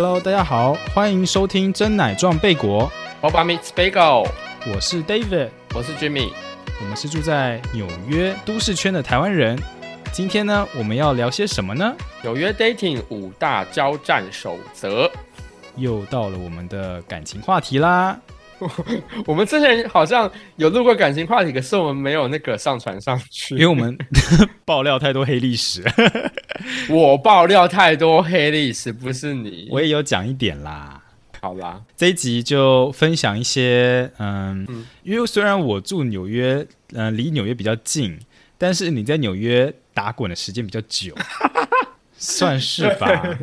Hello，大家好，欢迎收听真奶撞贝果，Boba meets bagel，我是 David，我是 Jimmy。我们是住在纽约都市圈的台湾人。今天呢，我们要聊些什么呢？纽约 dating 五大交战守则。又到了我们的感情话题啦。我们之前好像有录过感情话题，可是我们没有那个上传上去，因为我们 爆料太多黑历史，我爆料太多黑历史，不是你。我也有讲一点啦。好啦，这一集就分享一些，嗯，嗯因为虽然我住纽约，嗯、离纽约比较近，但是你在纽约打滚的时间比较久，算是吧？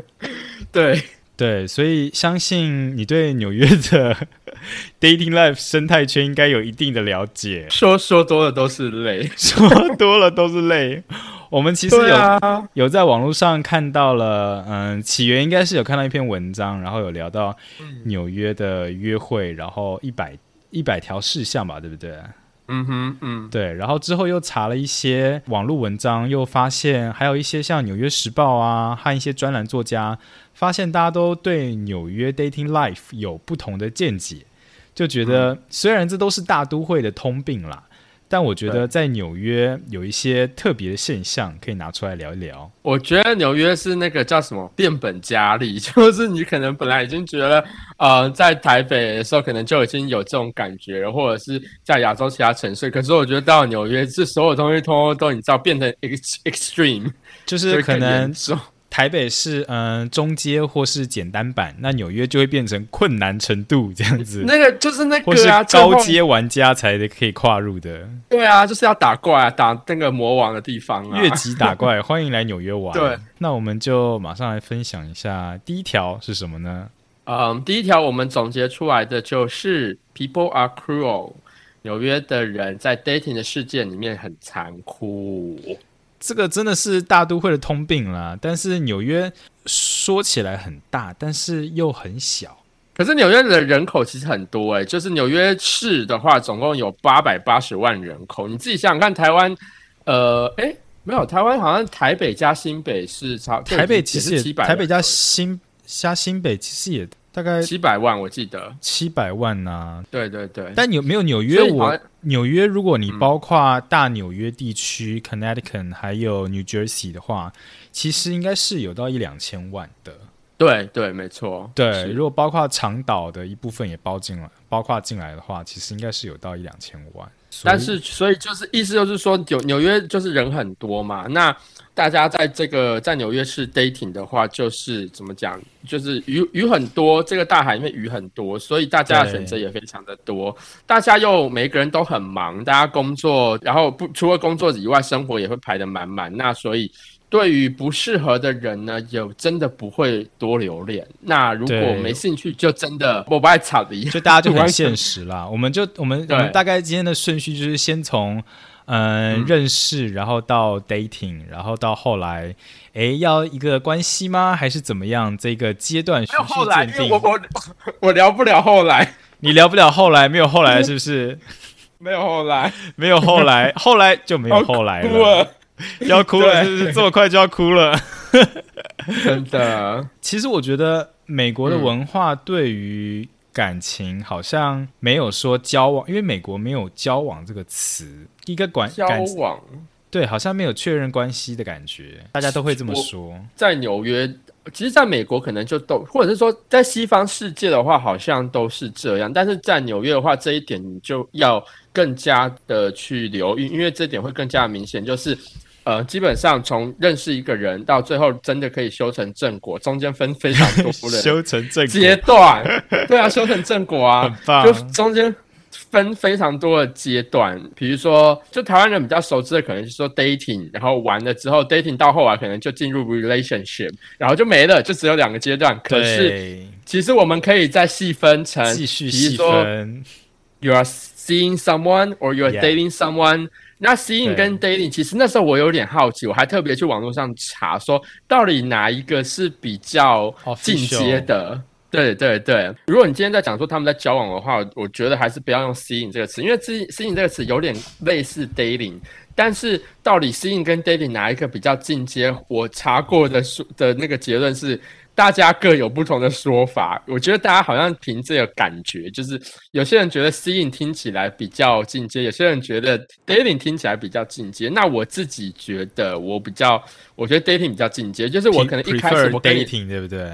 对，对，所以相信你对纽约的 dating life 生态圈应该有一定的了解。说说多了都是泪。说多了都是泪。我们其实有、啊，有在网络上看到了，嗯，起源应该是有看到一篇文章，然后有聊到纽约的约会，然后一百一百条事项吧，对不对？嗯哼，嗯，对，然后之后又查了一些网络文章，又发现还有一些像《纽约时报》啊和一些专栏作家，发现大家都对纽约 dating life 有不同的见解，就觉得虽然这都是大都会的通病啦，但我觉得在纽约有一些特别的现象可以拿出来聊一聊。我觉得纽约是那个叫什么变本加厉，就是你可能本来已经觉得，呃，在台北的时候可能就已经有这种感觉了，或者是在亚洲其他城市，可是我觉得到纽约，这所有东西通通都你知道变成 ex extreme，就就是可能台北是嗯、中阶或是简单版，那纽约就会变成困难程度这样子，那个就是那个啊，高阶玩家才可以跨入的。对啊，就是要打怪啊，打那个魔王的地方啊，越级打怪，欢迎来纽约玩。对，那我们就马上来分享一下第一条是什么呢？嗯，第一条我们总结出来的就是 People are cruel，纽约的人在 dating 的世界里面很残酷。这个真的是大都会的通病啦。但是纽约说起来很大，但是又很小。可是纽约的人口其实很多诶、就是纽约市的话，总共有八百八十万人口。你自己想想看，台湾，呃，诶，没有，台湾好像台北加新北是差，台北其实台北加新加新北其实也大概七百万，我记得。七百万呐、对对对，但有没有纽约我？纽约，如果你嗯包括大纽约地区、Connecticut 还有 New Jersey 的话，其实应该是有到一两千万的。对对，没错。对，如果包括长岛的一部分也包进来，包括进来的话，其实应该是有到一两千万。但是，所以就是意思就是说，纽纽约就是人很多嘛。那大家在这个在纽约市 dating 的话，就是怎么讲，就是鱼鱼很多，这个大海里面鱼很多，所以大家的选择也非常的多。大家又每个人都很忙，大家工作，然后不除了工作以外，生活也会排得满满。那所以。对于不适合的人呢，有真的不会多留恋。那如果没兴趣，就真的我不爱草梨。就大家就很 现实啦。我们就我们我们大概今天的顺序就是先从嗯、嗯认识，然后到 dating，然后到后来，诶，要一个关系吗？还是怎么样？这个阶段循没有后序来，渐进因为我。我我聊不了后来，你聊不了后来，没有后来是不是？没有后来，没有后来，后来就没有后来哭了。了。要哭了，是不是？这么快就要哭了？真的，其实我觉得美国的文化对于感情好像没有说交往，因为美国没有交往这个词，一个管交往对，好像没有确认关系的感觉，大家都会这么说。在纽约，其实在美国可能就都，或者是说在西方世界的话，好像都是这样。但是在纽约的话，这一点你就要更加的去留意，因为这点会更加明显，就是。呃，基本上从认识一个人到最后真的可以修成正果，中间分非常多的修成正果。阶段。对啊，修成正果啊，很棒就中间分非常多的阶段，比如说，就台湾人比较熟知的，可能是说 dating，然后完了之后 dating 到后来可能就进入 relationship，然后就没了，就只有两个阶段。可是，其实我们可以再细分成，继续比如细说分，you are seeing someone or you are dating someone。那 seeing 跟 dating，其实那时候我有点好奇，我还特别去网络上查，说到底哪一个是比较进阶的？对对对，如果你今天在讲说他们在交往的话，我觉得还是不要用 seeing 这个词，因为 see seeing 这个词有点类似 dating，但是到底 seeing 跟 dating 哪一个比较进阶？我查过的书的那个结论是大家各有不同的说法。我觉得大家好像凭这个感觉，就是有些人觉得 seeing 听起来比较进阶，有些人觉得 dating 听起来比较进阶。那我自己觉得我比较，我觉得 dating 比较进阶，就是我可能一开始我 dating 对不对？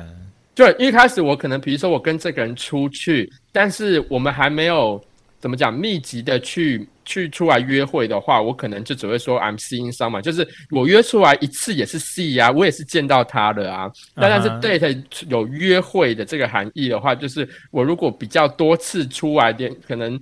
对，一开始我可能比如说我跟这个人出去，但是我们还没有。怎么讲？密集的去去出来约会的话，我可能就只会说 I'm seeing someone，就是我约出来一次也是 see 啊，我也是见到他了啊。但但是 date 有约会的这个含义的话，就是我如果比较多次出来点，可能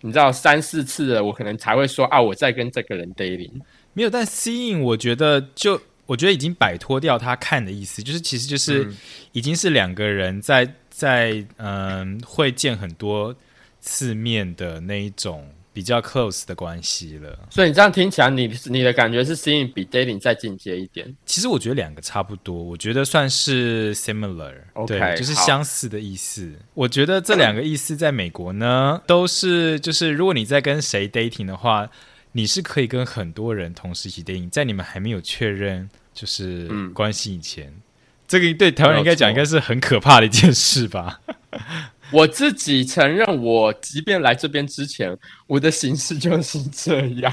你知道三四次了，我可能才会说啊，我在跟这个人 dating。没有，但 seeing 我觉得就我觉得已经摆脱掉他看的意思，就是其实就是已经是两个人在在嗯会见很多。次面的那一种比较 close 的关系了，所以你这样听起来，你你的感觉是 seeing 比 dating 再进阶一点。其实我觉得两个差不多，我觉得算是 similar，对，就是相似的意思。我觉得这两个意思在美国呢，都是就是如果你在跟谁 dating 的话，你是可以跟很多人同时一起 dating，在你们还没有确认就是关系以前，这个对台湾人应该讲应该是很可怕的一件事吧。我自己承认，我即便来这边之前，我的形式就是这样。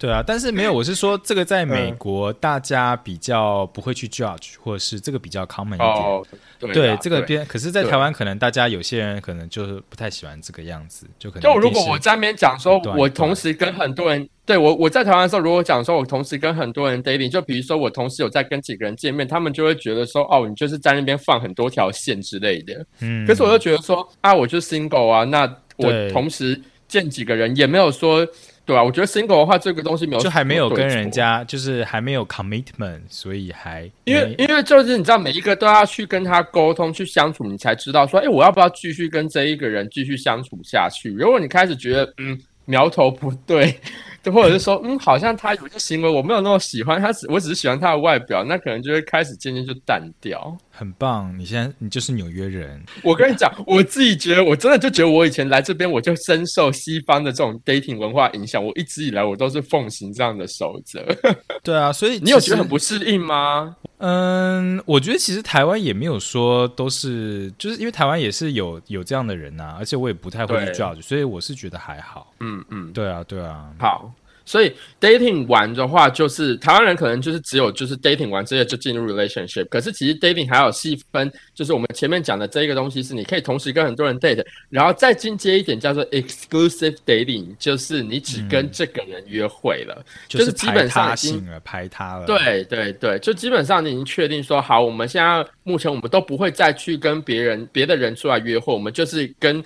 对啊，但是没有，我是说这个在美国大家比较不会去 judge，或者是这个比较 common 一点。对，这个边，可是，在台湾可能大家有些人可能就是不太喜欢这个样子，就可能。就如果我在那边讲说，我同时跟很多人，对我我在台湾的时候，如果讲说我同时跟很多人 dating，就比如说我同时有在跟几个人见面，他们就会觉得说，哦，你就是在那边放很多条线之类的。嗯。可是我就觉得说，啊，我就 single 啊，那我同时见几个人也没有说。对啊，我觉得 single 的话，这个东西没有就还没有跟人家，就是还没有 commitment，所以还因为因为就是你知道，每一个都要去跟他沟通、去相处，你才知道说，哎，我要不要继续跟这一个人继续相处下去？如果你开始觉得嗯苗头不对。就或者是说，嗯，好像他有些行为我没有那么喜欢，他只我只是喜欢他的外表，那可能就会开始渐渐就淡掉。很棒，你现在你就是纽约人。我跟你讲，我自己觉得，我真的就觉得我以前来这边，我就深受西方的这种 dating 文化影响。我一直以来我都是奉行这样的守则。对啊，所以 你有觉得很不适应吗？嗯，我觉得其实台湾也没有说都是，就是因为台湾也是有有这样的人呐，而且我也不太会去 judge，所以我是觉得还好。嗯嗯，对啊对啊，好。所以 dating 完的话，就是台湾人可能就是只有就是 dating 完之后就进入 relationship。可是其实 dating 还有细分，就是我们前面讲的这一个东西是你可以同时跟很多人 date，然后再进阶一点叫做 exclusive dating，就是你只跟这个人约会了，就是基本上已经排他了。对对对，就基本上你已经确定说好，我们现在目前我们都不会再去跟别人别的人出来约会，我们就是跟。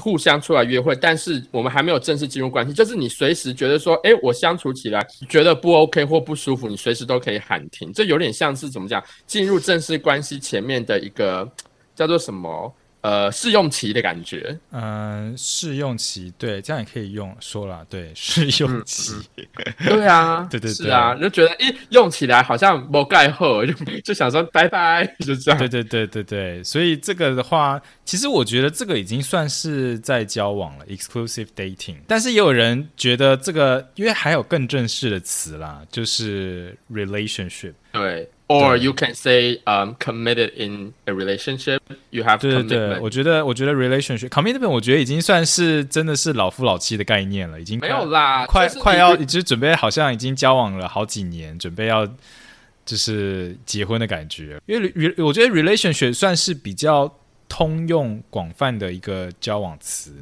互相出来约会，但是我们还没有正式进入关系。就是你随时觉得说，哎，我相处起来觉得不 OK 或不舒服，你随时都可以喊停。这有点像是怎么讲？进入正式关系前面的一个叫做什么？呃，试用期的感觉。嗯，试用期，对，这样也可以用说了，对，试用期。对啊，对对对啊，就觉得一用起来好像没盖后，就就想说拜拜，就这样。对对对对对，所以这个的话，其实我觉得这个已经算是在交往了，exclusive dating。但是也有人觉得这个，因为还有更正式的词啦，就是 relationship。对。Or you can say, um, committed in a relationship. You have 对对对，我觉得我觉得 relationship commitment，我觉得已经算是真的是老夫老妻的概念了，已经没有啦，快快要，就是准备好像已经交往了好几年，准备要就是结婚的感觉。因为我觉得 relationship 算是比较通用广泛的一个交往词。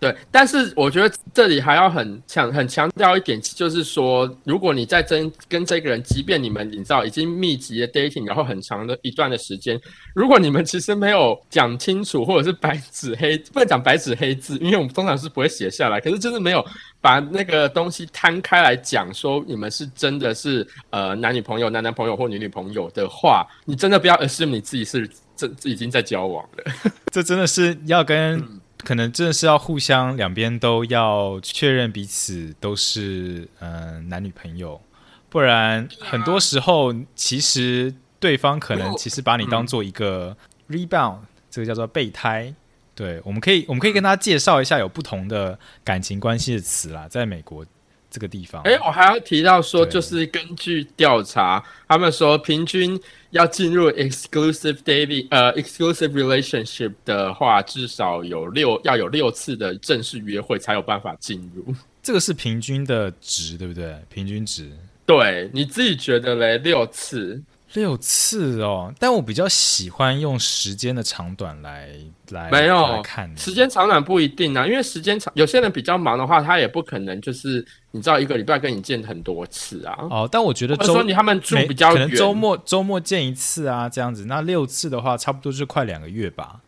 对，但是我觉得这里还要很强、很强调一点，就是说，如果你在真跟这个人，即便你们你知道已经密集的 dating，然后很长的一段的时间，如果你们其实没有讲清楚，或者是白纸黑不能讲白纸黑字，因为我们通常是不会写下来，可是就是没有把那个东西摊开来讲，说你们是真的是呃男女朋友、男男朋友或女女朋友的话，你真的不要 assume 你自己是这已经在交往了，这真的是要跟。可能真的是要互相两边都要确认彼此都是嗯男女朋友，不然很多时候其实对方可能其实把你当做一个 rebound，这个叫做备胎。对，我们可以我们可以跟他介绍一下有不同的感情关系的词啦，在美国这个地方。哎，我还要提到说，就是根据调查，他们说平均要进入 exclusive dating 呃 exclusive relationship 的话，至少有六要有六次的正式约会才有办法进入。这个是平均的值，对不对？平均值对，你自己觉得嘞？六次？六次哦，但我比较喜欢用时间的长短来来没有时间长短不一定啊，因为时间长，有些人比较忙的话，他也不可能就是你知道一个礼拜跟你见很多次啊。哦。但我觉得说周你他们住比较远，可能周末周末见一次啊，这样子。那六次的话，差不多就是快两个月吧，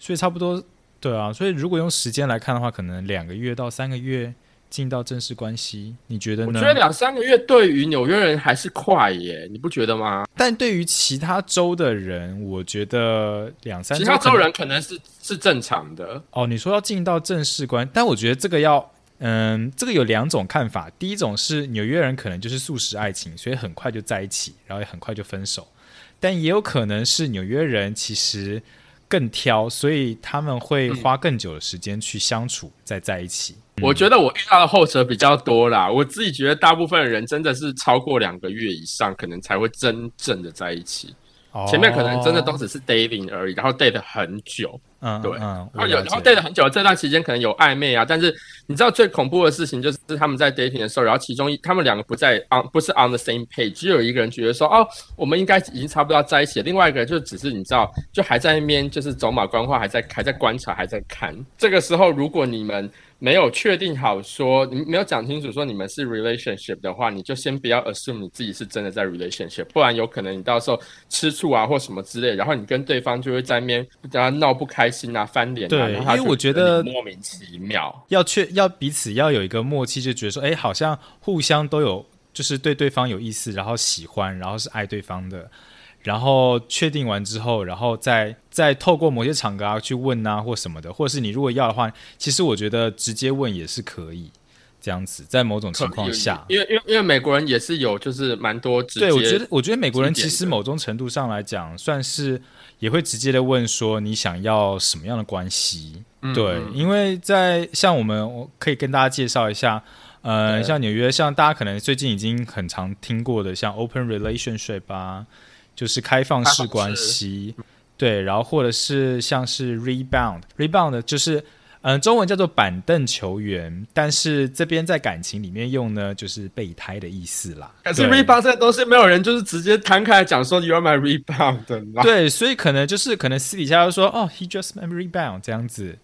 所以差不多对啊。所以如果用时间来看的话，可能两个月到三个月进到正式关系，你觉得呢我觉？得两三个月对于纽约人还是快耶，你不觉得吗？但对于其他州的人，我觉得两三其他州人可能是是正常的，哦，你说要进到正式关，但我觉得这个要，嗯，这个有两种看法。第一种是纽约人可能就是素食爱情，所以很快就在一起，然后也很快就分手。但也有可能是纽约人其实更挑，所以他们会花更久的时间去相处，再在一起。我觉得我遇到的后者比较多啦。我自己觉得大部分人真的是超过两个月以上，可能才会真正的在一起。哦前面可能真的都只是 dating 而已，然后 date 很久，嗯对嗯，然后有然后 date 很久，这段期间可能有暧昧啊。但是你知道最恐怖的事情就是他们在 dating 的时候，然后其中一他们两个不在 on 不是 on the same page，只有一个人觉得说哦，我们应该已经差不多要在一起了，另外一个人就只是你知道就还在那边就是走马观花，还在还在观察，还在看。这个时候如果你们没有确定好说，你没有讲清楚说你们是 relationship 的话，你就先不要 assume 你自己是真的在 relationship，不然有可能你到时候吃醋啊或什么之类，然后你跟对方就会在那边跟他闹不开心啊、翻脸啊，因为我觉得莫名其妙。要确要彼此要有一个默契，就觉得说，哎，好像互相都有，就是对对方有意思，然后喜欢，然后是爱对方的，然后确定完之后，然后再再透过某些场合啊去问啊或什么的，或者是你如果要的话，其实我觉得直接问也是可以，这样子，在某种情况下。因为因为因为美国人也是有就是蛮多直接，对，我觉得，我觉得美国人其实某种程度上来讲，算是也会直接的问说你想要什么样的关系。嗯对，嗯因为在像我们我可以跟大家介绍一下，呃，像纽约，像大家可能最近已经很常听过的，像 open relationship 啊，就是开放式关系，对，然后或者是像是 rebound，rebound 就是嗯、呃中文叫做板凳球员，但是这边在感情里面用呢，就是备胎的意思啦。可是 rebound 这个东西没有人就是直接摊开来讲说 you are my rebound 的啦。对，所以可能就是可能私底下就说哦，he just my rebound 这样子，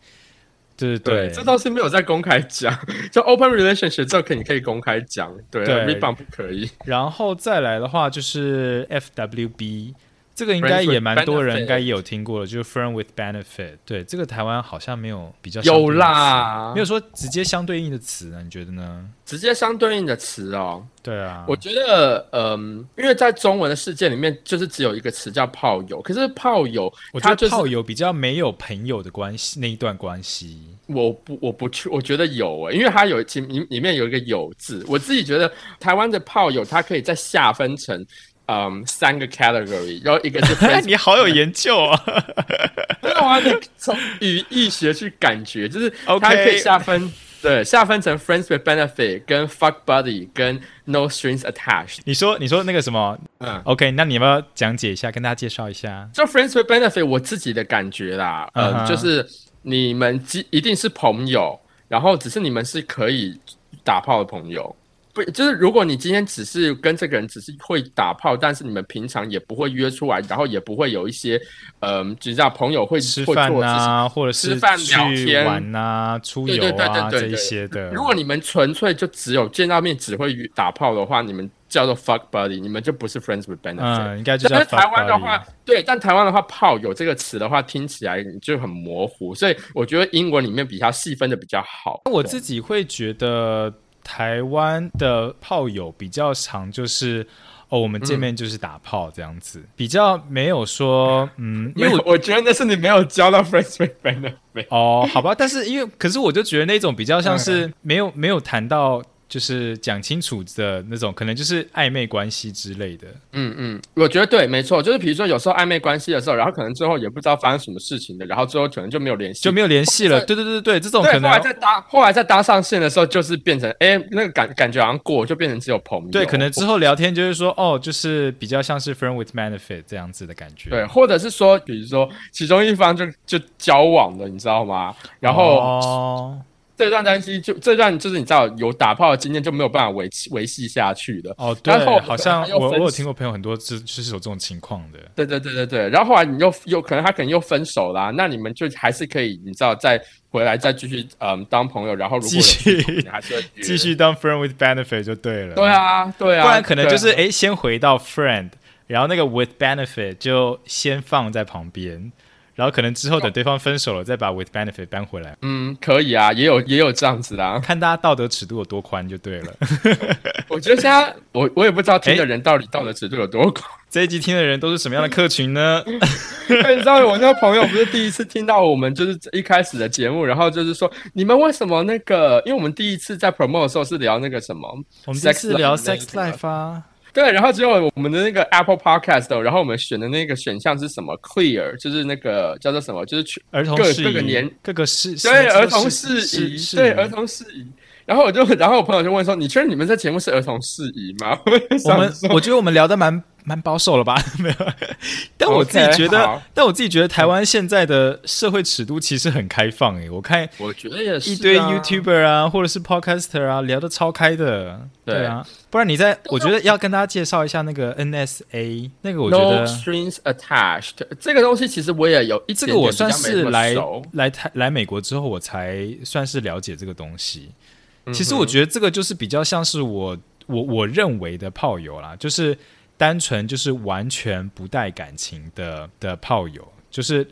对对对，这倒是没有在公开讲，就 open relationship 这个你可以公开讲，对对 rebound 不可以。然后再来的话就是 FWB，这个应该也蛮多人应该也有听过了，就是 friend with benefit。对，这个台湾好像没有比较有啦，没有说直接相对应的词呢？你觉得呢？直接相对应的词哦，对啊，我觉得，嗯，因为在中文的世界里面，就是只有一个词叫炮友，可是炮友，我觉得炮友比较没有朋友的关系那一段关系。我不我不去，我觉得有诶、因为它有其里里面有一个有字，我自己觉得台湾的炮友它可以再下分成。嗯，三个 category，然后一个是 你好有研究啊！没有啊，你从语义学去感觉，就是 OK 它可以下分对，下分成 friends with benefit、跟 fuck buddy、跟 no strings attached。你说你说那个什么嗯，？OK，那你要不要讲解一下，跟大家介绍一下？就 friends with benefit，我自己的感觉啦，呃就是你们基一定是朋友，然后只是你们是可以打炮的朋友。不，就是如果你今天只是跟这个人只是会打炮，但是你们平常也不会约出来，然后也不会有一些，嗯、呃，只知道朋友会吃饭啊，或者是吃饭聊去天玩啊、出游对对对啊这一对对对些的。如果你们纯粹就只有见到面只会打炮的话，你们叫做 fuck buddy，你们就不是 friends with benefit。嗯，应该就是台湾的话，对，但台湾的话，炮有这个词的话，听起来就很模糊，所以我觉得英文里面比较细分的比较好。我自己会觉得台湾的炮友比较常就是。哦，我们见面就是打炮这样子，比较没有说，嗯，因为我，我觉得那是你没有交到 friends with benefit。哦，好吧，但是因为，可是我就觉得那种比较像嗯是没有没有谈到就是讲清楚的那种，可能就是暧昧关系之类的。嗯嗯，我觉得对，没错，就是比如说有时候暧昧关系的时候，然后可能最后也不知道发生什么事情的，然后最后可能就没有联系，就没有联系了。对对对对，这种，可能后来再搭，后来再搭上线的时候，就是变成哎，那个感感觉好像过，就变成只有朋友。对，可能之后聊天就是说，哦，就是比较像是 friend with benefit 这样子的感觉。对，或者是说，比如说其中一方就就交往了，你知道吗？然后哦这段关系就这段就是你知道有打炮的经验就没有办法维持维系下去的。哦，对然后，好像我我有听过朋友很多是就是有这种情况的。对对对对对，然后后来你又又可能他可能又分手啦，那你们就还是可以，你知道再回来再继续嗯当朋友，然后如果有继续继续当 friend with benefit 就对了。对啊对啊，不然可能就是哎先回到 friend，然后那个 with benefit 就先放在旁边，然后可能之后等对方分手了，再把 with benefit 搬回来，嗯可以啊，也有也有这样子啦。看大家道德尺度有多宽就对了。我觉得现在我我也不知道听的人到底道德尺度有多宽。这一集听的人都是什么样的客群呢？你知道我那个朋友不是第一次听到我们就是一开始的节目，然后就是说你们为什么那个？因为我们第一次在 promote 的时候是聊那个什么，我们这次聊 Sex life 啊，对，然后只有我们的那个 Apple Podcast，哦然后我们选的那个选项是什么？Clear，就是那个叫做什么？就是去各儿童各，各个年各个事对儿童适适宜，对儿童事宜。然后我就，然后我朋友就问说：“你确认你们这节目是儿童事宜吗？”我们我觉得我们聊的蛮蛮保守了吧？没有，但我自己觉得但我自己觉得台湾现在的社会尺度其实很开放诶、我看我觉得也是、啊、一堆 YouTuber 啊，或者是 Podcaster 啊，聊得超开的，对。对啊。不然你在，我觉得要跟大家介绍一下那个 NSA，那个我觉 No 得 strings attached 这个东西，其实我也有一这点点个我算是来来台来美国之后，我才算是了解这个东西。嗯其实我觉得这个就是比较像是我我我认为的炮友啦，就是单纯就是完全不带感情的的炮友，就是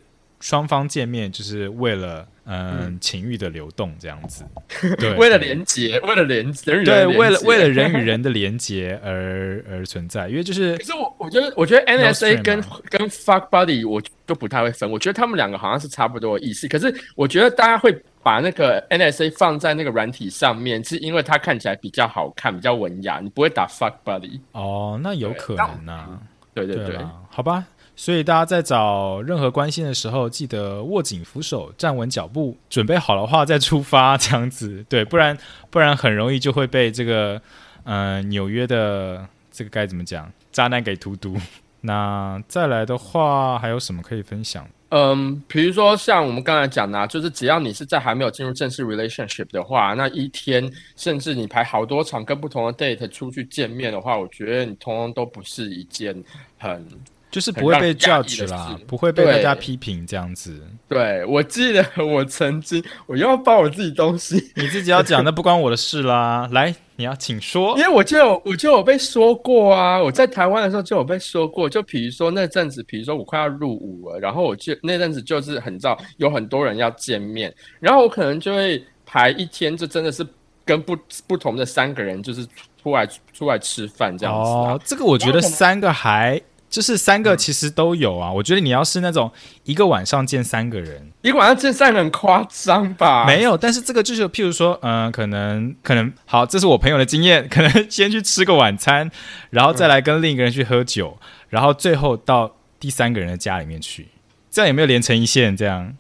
双方见面就是为了嗯。情欲的流动这样子，对，为了连接，为了连人与人对，为了为了人与人的连接而而存在，因为就是可是我我觉得，我觉得 NSA 跟、啊跟 Fuck Buddy 我都不太会分，我觉得他们两个好像是差不多的意思。可是我觉得大家会把那个 NSA 放在那个软体上面，是因为它看起来比较好看，比较文雅，你不会打 Fuck Buddy。哦，那有可能啊、对对对，对。好吧。所以大家在找任何关系的时候，记得握紧扶手，站稳脚步，准备好的话再出发，这样子 对，不然不然很容易就会被这个呃纽约的这个该怎么讲渣男给荼毒。那再来的话，还有什么可以分享？嗯，比如说像我们刚才讲的、啊，就是只要你是在还没有进入正式 relationship 的话，那一天甚至你排好多场跟不同的 date 出去见面的话，我觉得你通通都不是一件很就是不会被 judge 啦，不会被大家批评这样子。对。我记得 我曾经，我又要报我自己东西，你自己要讲，那不关我的事啦。来，你要请说因。为我就有我就有被说过啊，我在台湾的时候就有被说过，就比如说那阵子，比如说我快要入伍了，然后我就那阵子就是很早有很多人要见面，然后我可能就会排一天，就真的是跟不不同的三个人就是出来出来吃饭这样子啊。哦，这个我觉得三个还就是三个其实都有啊。我觉得你要是那种一个晚上见三个人，一个晚上见三个人很夸张吧？没有，但是这个就是譬如说，嗯、可能可能好，这是我朋友的经验，可能先去吃个晚餐，然后再来跟另一个人去喝酒，然后最后到第三个人的家里面去，这样有没有连成一线？这样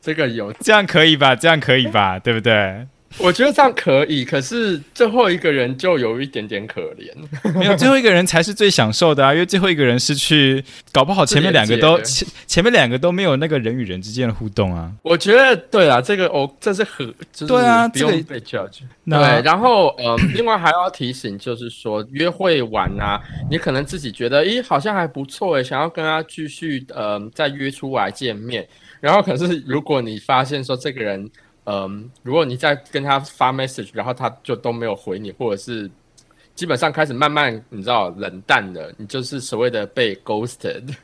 这个有，这样可以吧？这样可以吧？对不对？我觉得这样可以，可是最后一个人就有一点点可怜。没有，最后一个人才是最享受的啊，因为最后一个人是去，搞不好前面两个都前前面两个都没有那个人与人之间的互动啊。我觉得对啊，这个哦，这是很，就是对啊不用被 judge。那对，然后嗯，另外还要提醒，就是说约会完啊，你可能自己觉得，咦，好像还不错诶，想要跟他继续嗯再约出来见面，然后可是如果你发现说这个人，嗯，如果你在跟他发 message，然后他就都没有回你，或者是基本上开始慢慢你知道冷淡了，你就是所谓的被 ghosted。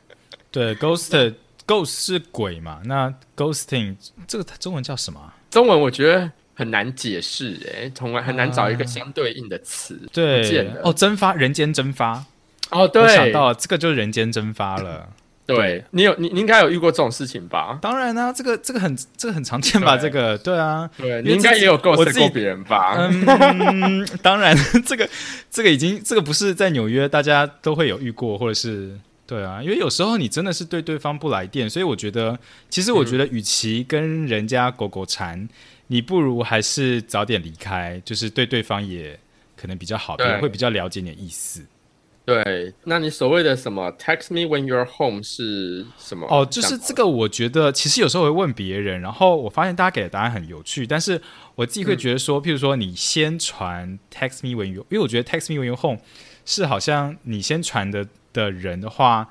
对，ghosted ghost 是鬼嘛？那 ghosting 这个中文叫什么啊？中文我觉得很难解释，哎，从来很难找一个相对应的词。对哦，蒸发，人间蒸发。哦，对，我想到了，这个就是人间蒸发了。对你有你你应该有遇过这种事情吧？当然啊，这个这个很这个很常见吧？这个对啊，对，你应该也有构我自己思过别人吧？嗯，当然，这个这个已经这个不是在纽约大家都会有遇过，或者是对啊，因为有时候你真的是对对方不来电，所以我觉得，其实我觉得，与其跟人家狗狗缠，你不如还是早点离开，就是对对方也可能比较好，会比较了解你的意思。对，那你所谓的什么 “text me when you're home” 是什么？哦，就是这个，我觉得其实有时候会问别人，然后我发现大家给的答案很有趣，但是我自己会觉得说，譬如说你先传 text me when you，因为我觉得 text me when you home 是好像你先传的的人的话，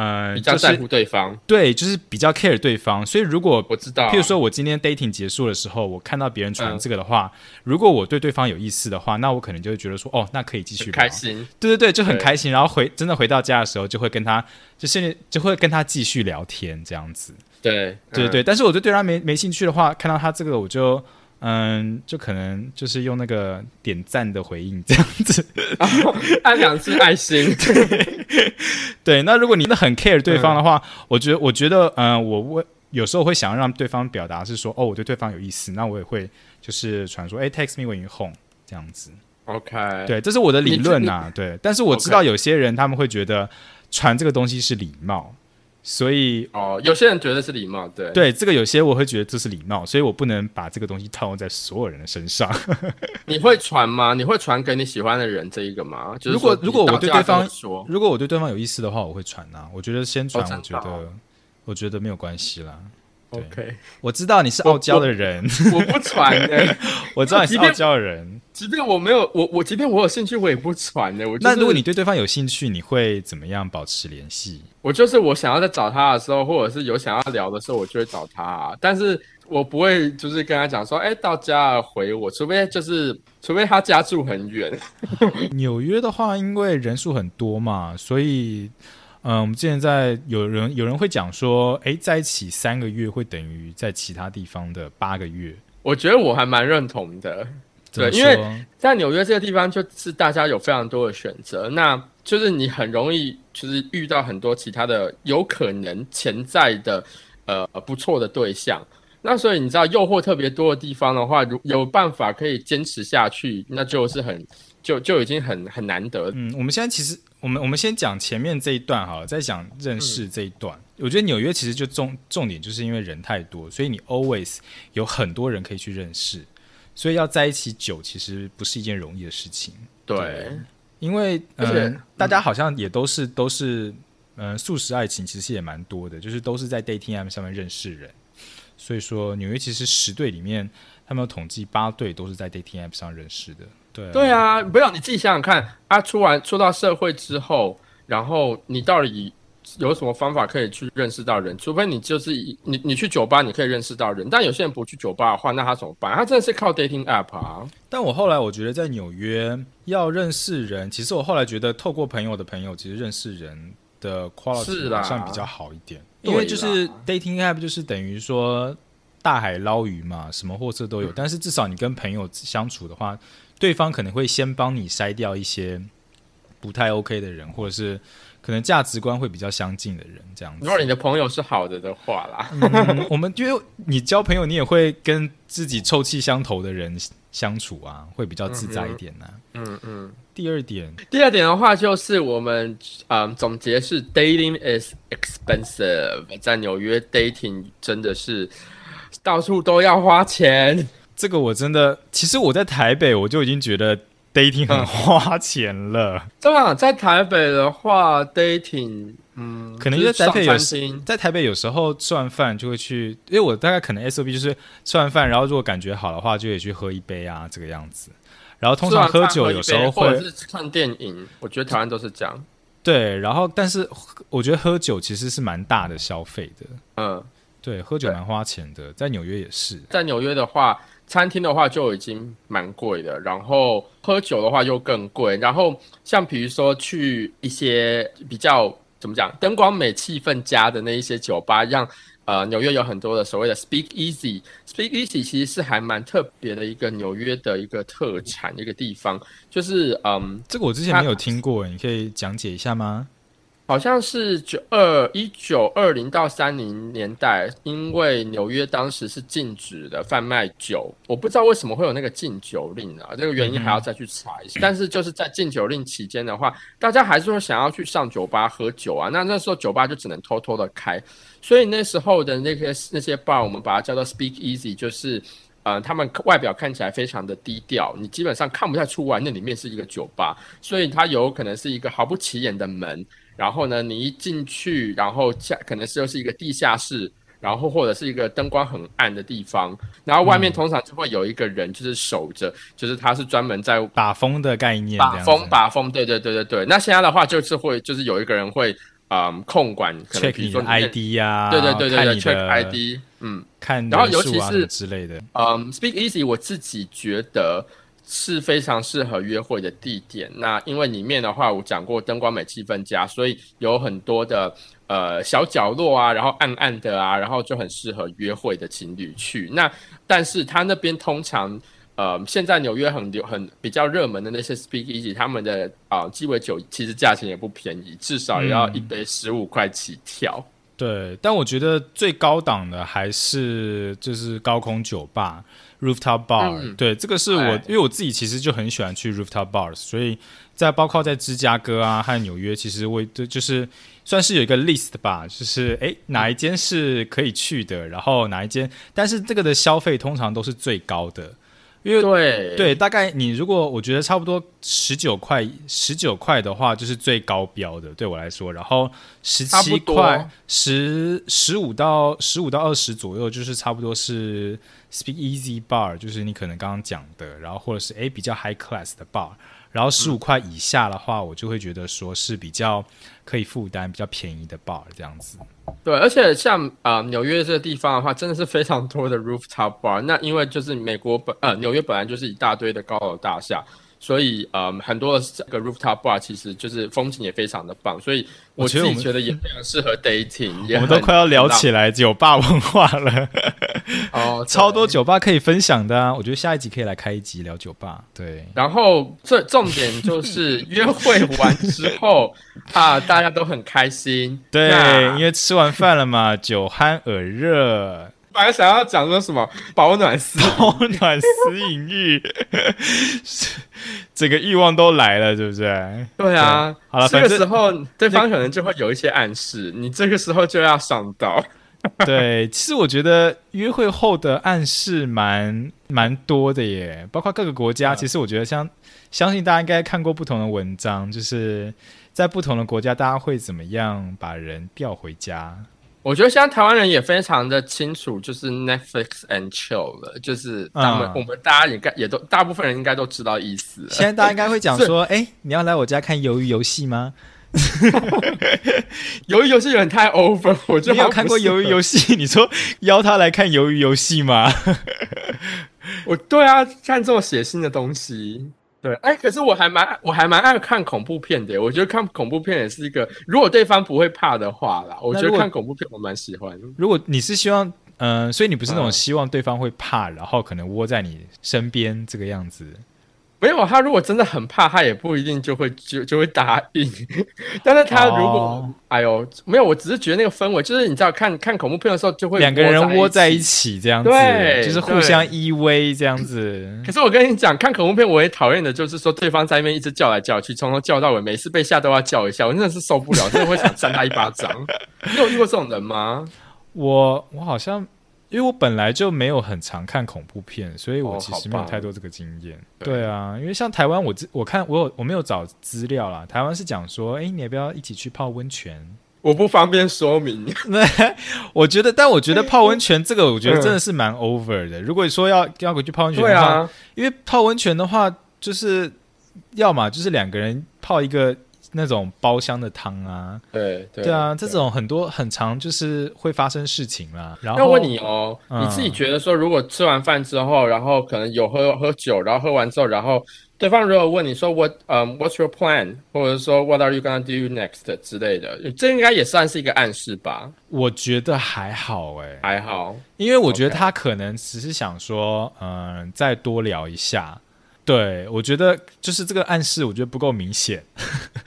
嗯、比较在乎对方。对，就是比较 care 对方，所以如果我知道，譬如说我今天 dating 结束的时候，我看到别人传嗯这个的话，如果我对对方有意思的话，那我可能就会觉得说，哦，那可以继续很开。心。对对对，就很开心。然后回真的回到家的时候，就会跟他，就是就会跟他继续聊天这样子。对对对对，但是我就对他没没兴趣的话，看到他这个我就嗯，就可能就是用那个点赞的回应这样子。嗯 按两次爱心。对，对那如果你真的很 care 对方的嗯。话，我觉得我觉得嗯，我我有时候会想要让对方表达是说，哦，我对对方有意思，那我也会就是传说，哎，text me when you home 这样子。OK，对，这是我的理论呐、对，但是我知道有些人他们会觉得传这个东西是礼貌，所以哦，有些人觉得是礼貌，对对这个有些我会觉得这是礼貌，所以我不能把这个东西套用在所有人的身上。你会传吗？你会传给你喜欢的人这一个吗？就是如果如果我对对方说，如果我对对方有意思的话，我会传呐、我觉得先传，哦我觉得、哦我觉得没有关系啦。对 OK，我知道你是傲娇的人，我不传的、我知道你是傲娇的人。即便我没有我我即便我有兴趣，我也不传的、我、就是、那如果你对对方有兴趣，你会怎么样保持联系？我就是我想要在找他的时候，或者是有想要聊的时候，我就会找他、啊，但是我不会就是跟他讲说，哎、到家了回我，除非就是除非他家住很远。纽约的话，因为人数很多嘛，所以，嗯，我们之前在有人有人会讲说，诶，在一起三个月会等于在其他地方的八个月。我觉得我还蛮认同的。对因为在纽约这个地方，就是大家有非常多的选择，那就是你很容易就是遇到很多其他的有可能潜在的呃不错的对象。那所以你知道诱惑特别多的地方的话，如有办法可以坚持下去，那就是很就就已经很很难得。嗯，我们现在其实我们我们先讲前面这一段好了，再讲认识这一段。嗯我觉得纽约其实就重重点就是因为人太多，所以你 always 有很多人可以去认识，所以要在一起久其实不是一件容易的事情。对，因为而且嗯，大家好像也都是都是嗯，素食爱情其实也蛮多的，就是都是在 dating app 上面认识人。所以说，纽约其实十对里面，他们有统计八对都是在 dating app 上认识的。对对啊，不要你自己想想看，啊，出完出到社会之后，然后你到底有什么方法可以去认识到人？除非你就是你你去酒吧，你可以认识到人，但有些人不去酒吧的话，那他怎么办？他真的是靠 dating app 啊。但我后来我觉得在纽约要认识人，其实我后来觉得透过朋友的朋友，其实认识人的 quality 是好像比较好一点，因为就是 dating app 就是等于说大海捞鱼嘛，什么货色都有。但是至少你跟朋友相处的话，对方可能会先帮你筛掉一些不太 OK 的人，或者是可能价值观会比较相近的人，这样子如。果你的朋友是好的的话啦，嗯，我们因为你交朋友，你也会跟自己臭气相投的人相处啊，会比较自在一点呢、嗯嗯。第二点，第二点的话，就是我们嗯总结是 dating is expensive，在纽约 dating 真的是到处都要花钱。这个我真的，其实我在台北我就已经觉得 dating 很花钱了，对啊，在台北的话，dating，嗯，可能就在台北有就在台北有时候吃完饭就会去，因为我大概可能 SOP 就是吃完饭，然后如果感觉好的话，就也去喝一杯啊，这个样子。然后通常喝酒有时候或者会是看电影，我觉得台湾都是这样。对，然后但是我觉得喝酒其实是蛮大的消费的，嗯，对，喝酒蛮花钱的，在纽约也是。在纽约的话，餐厅的话就已经蛮贵的，然后喝酒的话又更贵。然后像比如说去一些比较怎么讲，灯光美、气氛佳的那一些酒吧，让呃纽约有很多的所谓的 Speak Easy。Speak Easy 其实是还蛮特别的一个纽约的一个特产一个地方，就是嗯。这个我之前没有听过，你可以讲解一下吗？好像是九二一九二零到三零年代，因为纽约当时是禁止的贩卖酒，我不知道为什么会有那个禁酒令啊，这个原因还要再去查一下。但是就是在禁酒令期间的话，大家还是会想要去上酒吧喝酒啊，那那时候酒吧就只能偷偷的开，所以那时候的那些那些 bar，我们把它叫做 speak easy，就是呃，他们外表看起来非常的低调，你基本上看不太出来那里面是一个酒吧，所以它有可能是一个毫不起眼的门。然后呢，你一进去，然后下可能是又是一个地下室，然后或者是一个灯光很暗的地方，然后外面通常就会有一个人，就是守着，就是他是专门在把风的概念，把风把风，对对对对对。那现在的话就是会，就是有一个人会啊控管，check 比如说 ID 呀，对对对对对，check ID，嗯，看然后尤其是之类的，嗯，Speak Easy，我自己觉得。是非常适合约会的地点。那因为里面的话，我讲过灯光美、气氛佳，所以有很多的呃小角落啊，然后暗暗的啊，然后就很适合约会的情侣去。那但是他那边通常呃，现在纽约很流很比较热门的那些 speakeasy，他们的啊鸡尾酒其实价钱也不便宜，至少也要一杯十五块起跳。对，但我觉得最高档的还是就是高空酒吧。Rooftop bar，对，这个是我，因为我自己其实就很喜欢去 rooftop bars，所以在包括在芝加哥啊和纽约，其实我就就是算是有一个 list 吧，就是诶哪一间是可以去的，然后哪一间，但是这个的消费通常都是最高的。因为对对，大概你如果我觉得差不多十九块，十九块的话就是最高标的，对我来说。然后十七块，十十五到十五到二十左右，就是差不多是 Speak Easy Bar，就是你可能刚刚讲的，然后或者是诶比较 High Class 的 Bar。然后十五块以下的话，我就会觉得说是比较可以负担、比较便宜的 bar 这样子。对，而且像啊纽约这个地方的话，真的是非常多的 rooftop bar。那因为就是美国本呃纽约本来就是一大堆的高楼大厦。所以，嗯，很多的这个 rooftop bar 其实就是风景也非常的棒，所以我自己觉得也非常适合 dating。我们都快要聊起来酒吧文化了，哦，超多酒吧可以分享的啊！我觉得下一集可以来开一集聊酒吧。对，然后最重点就是约会完之后啊，大家都很开心。对，因为吃完饭了嘛，酒酣耳热。本来想要讲说什么保暖私保暖私隐欲，这个欲望都来了，对不对？对啊，好了，这个时候对方可能就会有一些暗示，你这个时候就要上道。对，其实我觉得约会后的暗示蛮蛮多的耶，包括各个国家。其实我觉得，相相信大家应该看过不同的文章，就是在不同的国家，大家会怎么样把人调回家。我觉得现在台湾人也非常的清楚，就是 Netflix and chill 了，就是他们我们大家也该也都大部分人应该都知道意思。现在大家应该会讲说，哎，你要来我家看鱿鱼游戏吗？鱿鱼游戏有点太 over，我没有看过鱿鱼游戏。你说邀他来看鱿鱼游戏吗？我对啊，看这么血腥的东西。对，哎，可是我还蛮我还蛮爱看恐怖片的。我觉得看恐怖片也是一个，如果对方不会怕的话啦，我觉得看恐怖片我蛮喜欢。如果你是希望，嗯，所以你不是那种希望对方会怕，然后可能窝在你身边这个样子。没有他，如果真的很怕，他也不一定就会就就会答应。但是他如果，哎呦，没有，我只是觉得那个氛围，就是你知道，看看恐怖片的时候，就会两个人窝在一起这样子，对，就是互相依偎这样子。可是我跟你讲，看恐怖片我也讨厌的就是说，对方在那边一直叫来叫去，从头叫到尾，每次被吓都要叫一下，我真的是受不了，真的会想扇他一巴掌。你有遇过这种人吗？我我好像。因为我本来就没有很常看恐怖片，所以我其实没有太多这个经验。对啊，因为像台湾，我我看我有我没有找资料啦。台湾是讲说，哎，你要不要一起去泡温泉？我不方便说明。我觉得，但我觉得泡温泉这个，我觉得真的是蛮 over 的。如果说要要回去泡温泉的话，因为泡温泉的话，就是要么就是两个人泡一个。那种包厢的汤啊，对对啊，这种很多很长，就是会发生事情啦。然后要问你哦，你自己觉得说，如果吃完饭之后，然后可能有喝喝酒，然后喝完之后，然后对方如果问你说 What 嗯 What's your plan，或者说 What are you gonna do next 之类的，这应该也算是一个暗示吧？我觉得还好哎，还好，因为我觉得他可能只是想说，嗯，再多聊一下。对，我觉得就是这个暗示，我觉得不够明显。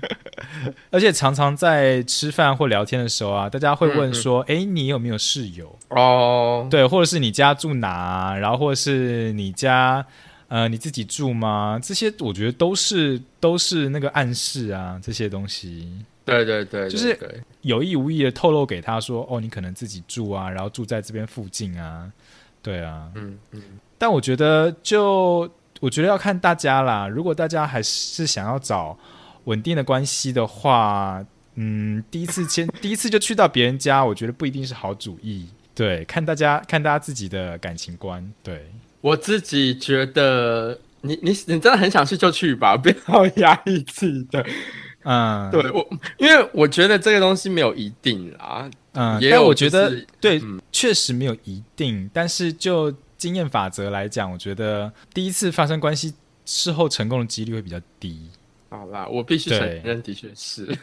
而且常常在吃饭或聊天的时候啊，大家会问说：“哎、你有没有室友？哦，对，或者是你家住哪啊？然后或者是你家呃你自己住吗？这些我觉得都是都是那个暗示啊，这些东西对对对，就是有意无意的透露给他说：哦，你可能自己住啊，然后住在这边附近啊，对啊。嗯嗯，但我觉得就我觉得要看大家啦。如果大家还是想要找稳定的关系的话，嗯，第一次先 第一次就去到别人家，我觉得不一定是好主意。对，看大家看大家自己的感情观。对，我自己觉得你你你真的很想去就去吧，不要压抑自己的。嗯，对我，因为我觉得这个东西没有一定啦。嗯，也有但我觉得、就是对嗯，确实没有一定，但是就经验法则来讲，我觉得第一次发生关系事后成功的几率会比较低。好啦，我必须承认，的确是。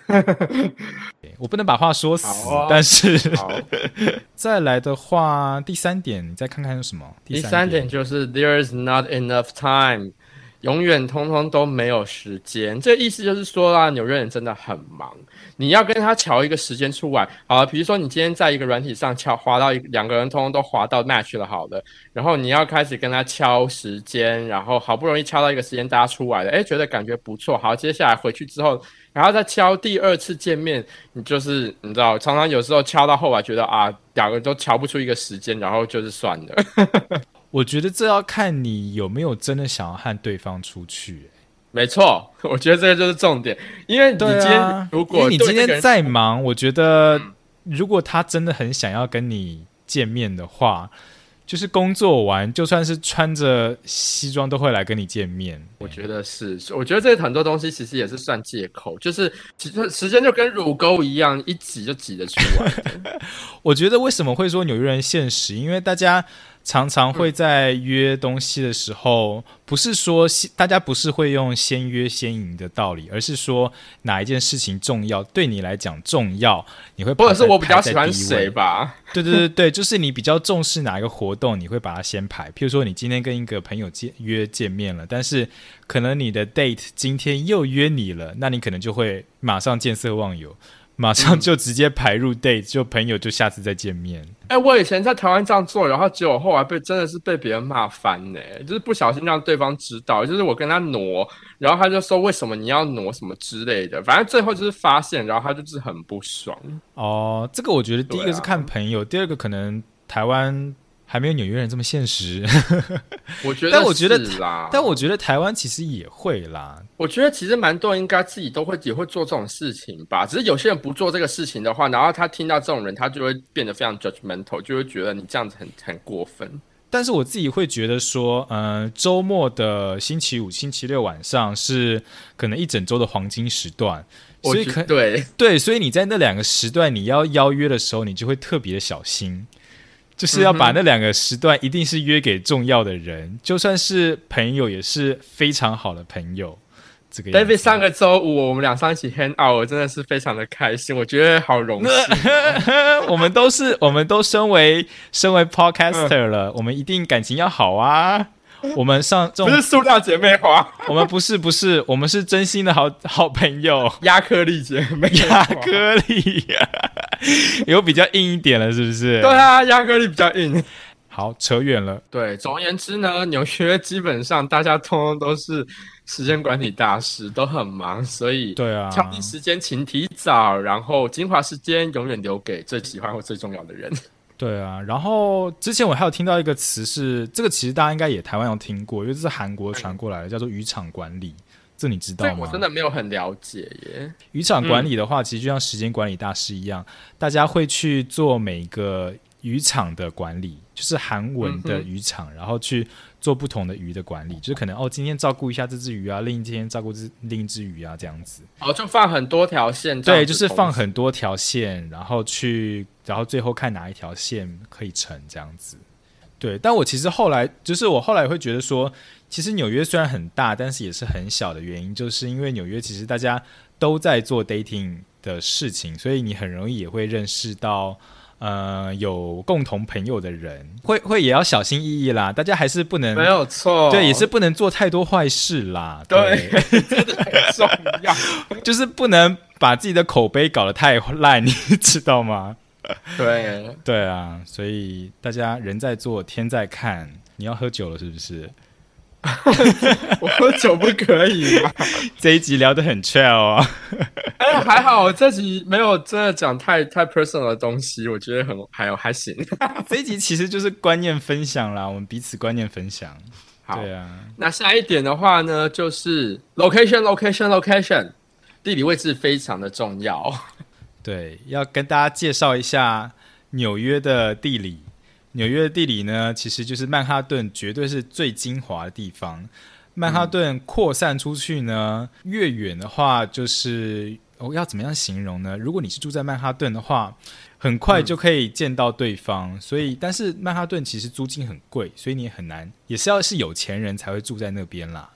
我不能把话说死，但是好，再来的话，第三点，你再看看有什么？第三点就是 there is not enough time，永远通通都没有时间。这意思就是说啦，纽约人真的很忙，你要跟他瞧一个时间出来。好了，比如说你今天在一个软体上敲滑到一两个人通通都滑到 match 了，好了，然后你要开始跟他敲时间，然后好不容易敲到一个时间大家出来了，哎，觉得感觉不错，好，接下来回去之后。然后再敲第二次见面，你就是你知道，常常有时候敲到后来觉得啊，两个人都敲不出一个时间，然后就是算了。我觉得这要看你有没有真的想要和对方出去。没错，我觉得这个就是重点，因为你今天啊，如果你今天再忙，我觉得嗯如果他真的很想要跟你见面的话，就是工作完，就算是穿着西装都会来跟你见面。我觉得是，我觉得这很多东西其实也是算借口，就是其实时间就跟乳沟一样，一挤就挤得出来。我觉得为什么会说纽约人现实？因为大家常常会在约东西的时候，不是说先大家不是会用先约先赢的道理，而是说哪一件事情重要，对你来讲重要，你会或者是我比较喜欢谁吧？对对对对，就是你比较重视哪一个活动，你会把它先排。譬如说，你今天跟一个朋友见约见面了，但是可能你的 date 今天又约你了，那你可能就会马上见色忘友，马上就直接排入 date，就朋友就下次再见面。哎、我以前在台湾这样做，然后结果后来被真的是被别人骂翻呢，就是不小心让对方知道，就是我跟他挪，然后他就说为什么你要挪什么之类的，反正最后就是发现，然后他就是很不爽。哦，这个我觉得第一个是看朋友，第二个可能台湾还没有纽约人这么现实，我觉得，但我觉得啦，但我觉得台湾其实也会啦。我觉得其实蛮多人应该自己都会也会做这种事情吧，只是有些人不做这个事情的话，然后他听到这种人，他就会变得非常 judgmental，就会觉得你这样子很很过分。但是我自己会觉得说，呃，周末的星期五、星期六晚上是可能一整周的黄金时段，所以可对。对，所以你在那两个时段你要邀约的时候，你就会特别的小心，就是要把那两个时段一定是约给重要的人，就算是朋友也是非常好的朋友。这个样子 David 上个周五我们俩上一起 hang out，我真的是非常的开心，我觉得好荣幸哦、我们都是，我们都身为身为 podcaster 了，我们一定感情要好啊。我们上这不是，塑料姐妹花，我们不是不是，我们是真心的好好朋友。亚克力姐妹亚。克力、有比较硬一点了，是不是？对啊，亚克力比较硬。好，扯远了。对，总而言之呢，纽约基本上大家通通都是时间管理大师，都很忙，所以对啊，挑定时间请提早，然后精华时间永远留给最喜欢或最重要的人。对啊。然后之前我还有听到一个词是，这个其实大家应该也台湾有听过，因为这是韩国传过来的，叫做渔场管理。这你知道吗？我真的没有很了解耶。渔场管理的话，其实就像时间管理大师一样，大家会去做每个渔场的管理，就是韩文的渔场，然后去做不同的鱼的管理，就是可能哦，今天照顾一下这只鱼啊，另一天照顾这另一只鱼啊，这样子。哦，就放很多条线，对，就是放很多条线，然后去，然后最后看哪一条线可以成这样子。对，但我其实后来，就是我后来会觉得说，其实纽约虽然很大，但是也是很小的原因，就是因为纽约其实大家都在做 dating 的事情，所以你很容易也会认识到。呃，有共同朋友的人，会会也要小心翼翼啦。大家还是不能没有错，对，也是不能做太多坏事啦。对，很重要。就是不能把自己的口碑搞得太烂，你知道吗？对对啊，所以大家人在做天在看，你要喝酒了是不是？我喝酒不可以吗？这一集聊得很 chill 啊。哎，还好这集没有真的讲太太 personal 的东西，我觉得很还有还行。这一集其实就是观念分享啦，我们彼此观念分享。好对啊，那下一点的话呢，就是 location location location，地理位置非常的重要。对，要跟大家介绍一下纽约的地理。纽约的地理呢，其实就是曼哈顿，绝对是最精华的地方。曼哈顿扩散出去呢，越远的话，就是哦、要怎么样形容呢？如果你是住在曼哈顿的话，很快就可以见到对方。所以，但是曼哈顿其实租金很贵，所以你也很难，也是要是有钱人才会住在那边啦。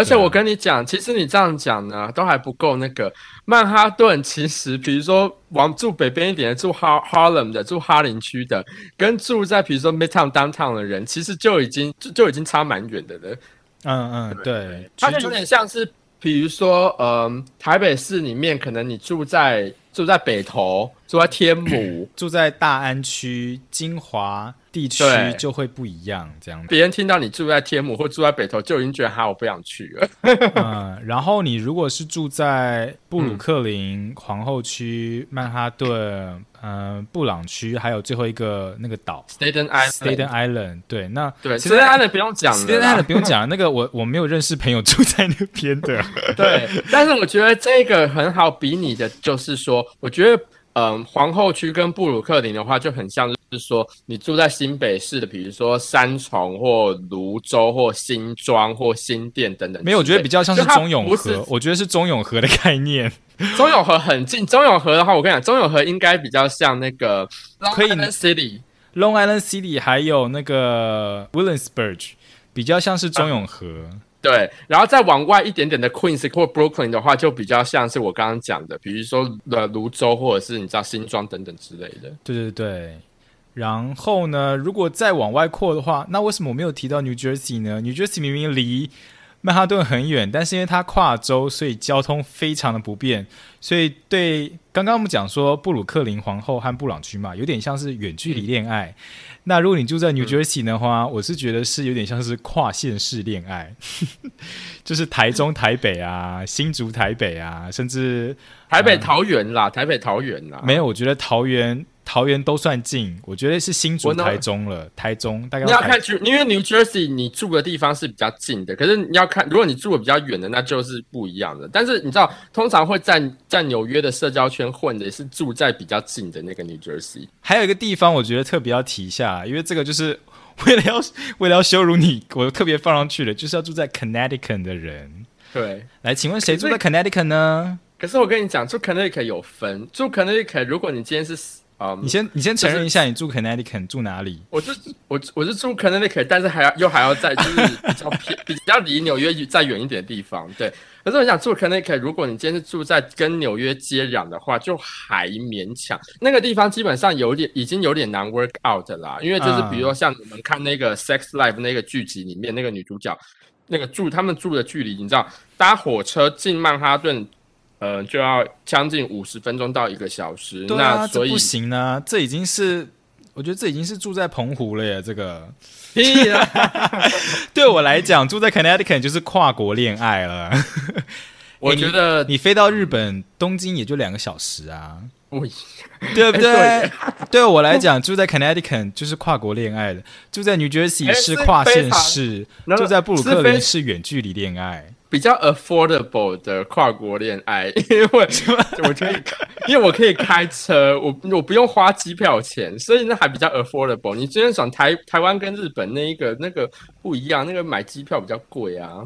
而且我跟你讲，其实你这样讲呢，都还不够。那个曼哈顿，其实比如说往住北边一点的，住哈 Harlem 的，住哈林区的，跟住在比如说 Midtown Downtown 的人，其实就已经就就已经差蛮远的了。嗯嗯，对，它就有点像是，比如说，呃，台北市里面，可能你住在住在北投，住在天母，住在大安区、金华地区就会不一样，这样子。别人听到你住在天母或住在北投，就已经觉得哈，我不想去了。嗯，然后你如果是住在布鲁克林、皇后区、曼哈顿、嗯、布朗区，还有最后一个那个岛 Staten Island，Staten Island，对，那对 Staten，Staten Island 不用讲了 Staten Island 不用讲了，那个我我没有认识朋友住在那边的。对，但是我觉得这个很好比拟的，就是说，我觉得，嗯、皇后区跟布鲁克林的话，就很像是说，你住在新北市的，比如说三重或泸州或新庄或新店等等。没有，我觉得比较像是中永和，我觉得是中永和的概念。中永和很近，中永和的话，我跟你讲，中永和应该比较像那个 Long Island City。Long Island City 还有那个 Williamsburg 比较像是中永和。对，然后再往外一点点的 Queens 或 Brooklyn 的话，就比较像是我刚刚讲的，比如说呃泸州或者是你知道新庄等等之类的。对对对。然后呢，如果再往外扩的话，那为什么我没有提到 New Jersey 呢？New Jersey 明明离曼哈顿很远，但是因为它跨州，所以交通非常的不便。所以对刚刚我们讲说布鲁克林皇后和布朗区嘛，有点像是远距离恋爱。那如果你住在 New Jersey 的话，我是觉得是有点像是跨县市恋爱，就是台中、台北啊，新竹、台北啊，甚至台北桃园啦，台北桃园啦，没有，我觉得桃园桃园都算近，我觉得是新竹、台中了。台中大概台你要看，因为 New Jersey 你住的地方是比较近的，可是你要看，如果你住的比较远的，那就是不一样的。但是你知道，通常会在在纽约的社交圈混的，是住在比较近的那个 New Jersey。还有一个地方，我觉得特别要提一下，因为这个就是为了要 为了要羞辱你，我特别放上去了，就是要住在 Connecticut 的人。对，来，请问谁住在 Connecticut 呢？可是我跟你讲，住 Connecticut 有分，住 Connecticut，如果你今天是嗯你，先你先承认一下，你住 Connecticut 住哪里？我是我我是住 Connecticut，但是还要又还要在就是比较偏 比较离纽约再远一点的地方，对。可是我想住 Connecticut，如果你今天是住在跟纽约接壤的话，就还勉强。那个地方基本上有点已经有点难 work out 啦，因为就是比如说像你们看那个 Sex Life 那个剧集里面那个女主角，那个住他们住的距离，你知道搭火车进曼哈顿。呃，就要将近五十分钟到一个小时，对啊，那所以不行呢，这已经是。我觉得这已经是住在澎湖了耶，这个 对我来讲，住在 Connecticut 就是跨国恋爱了。我觉得你飞到日本东京也就两个小时啊，不 对不对？对对我来讲，住在 Connecticut 就是跨国恋爱了，住在 New Jersey 哎是跨县是市，住在布鲁克林是远距离恋爱。比较 affordable 的跨国恋爱，因为 我可以，因为我可以开车，我我不用花机票钱，所以那还比较 affordable。你今天讲台台湾跟日本那一个那个不一样，那个买机票比较贵啊，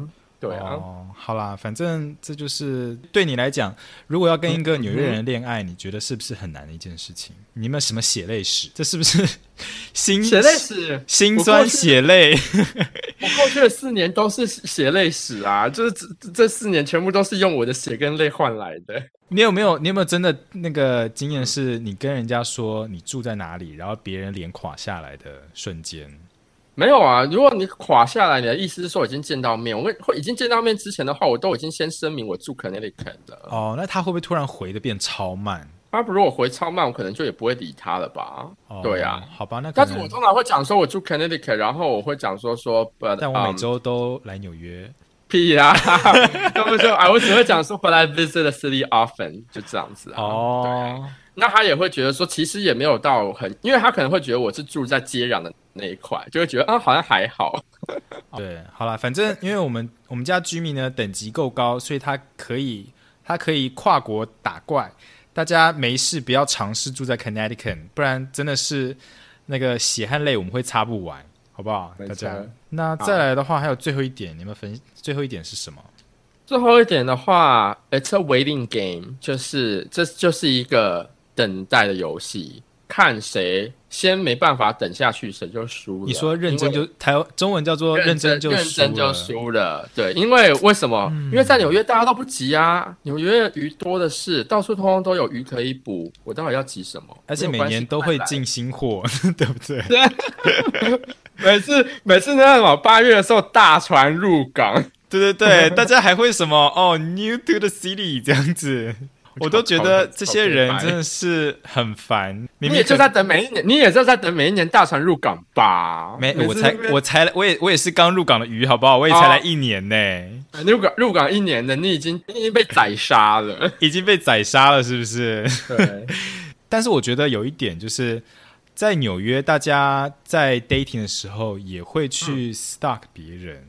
对啊，哦，好啦，反正这就是对你来讲，如果要跟一个纽约人恋爱，你觉得是不是很难的一件事情？你有没有什么血泪史？这是不是 心血泪史，心酸血泪？我过去的四年都是血泪史啊，就是这这四年全部都是用我的血跟泪换来的。你有没有？你有没有真的那个经验？是你跟人家说你住在哪里，然后别人脸垮下来的瞬间？没有啊，如果你垮下来，你的意思是说已经见到面？我会已经见到面之前的话，我都已经先声明我住 Connecticut 的。哦，那他会不会突然回的变超慢？他如果回超慢，我可能就也不会理他了吧？哦对啊，好吧，那但是我通常会讲说我住 Connecticut，然后我会讲说说，but 但我每 um, 周都来纽约。屁啦，他们说啊，我只会讲说 but I visit the city often，就这样子啊。对哦，那他也会觉得说，其实也没有到很，因为他可能会觉得我是住在接壤的那一块，就会觉得啊，好像还好。对，好了，反正因为我们我们家居民呢等级够高，所以他可以他可以跨国打怪。大家没事不要尝试住在 Connecticut，不然真的是那个血和泪我们会擦不完，好不好？大家。那再来的话，还有最后一点，你们分最后一点是什么？最后一点的话，it's a waiting game，就是这就是一个等待的游戏，看谁先没办法等下去，谁就输了。你说认真就台湾中文叫做认真就认输真就了输了。对，因为为什么？因为在纽约大家都不急啊，纽约鱼多的是，到处通通都有鱼可以捕，我到底要急什么？而且每年都会进新货，对不对？每次每次那什么八月的时候大船入港，对对对，大家还会什么哦，new to the city 这样子，我都觉得这些人真的是很烦。你也就在等每一年，你也就在等每一年大船入港吧？没，我才我才我也我也是刚入港的鱼，好不好？我也才来一年呢，入港入港一年的，你已经你已经被宰杀了。已经被宰杀了，是不是？对，但是我觉得有一点就是。在纽约，大家在 dating 的时候也会去 stalk 别人，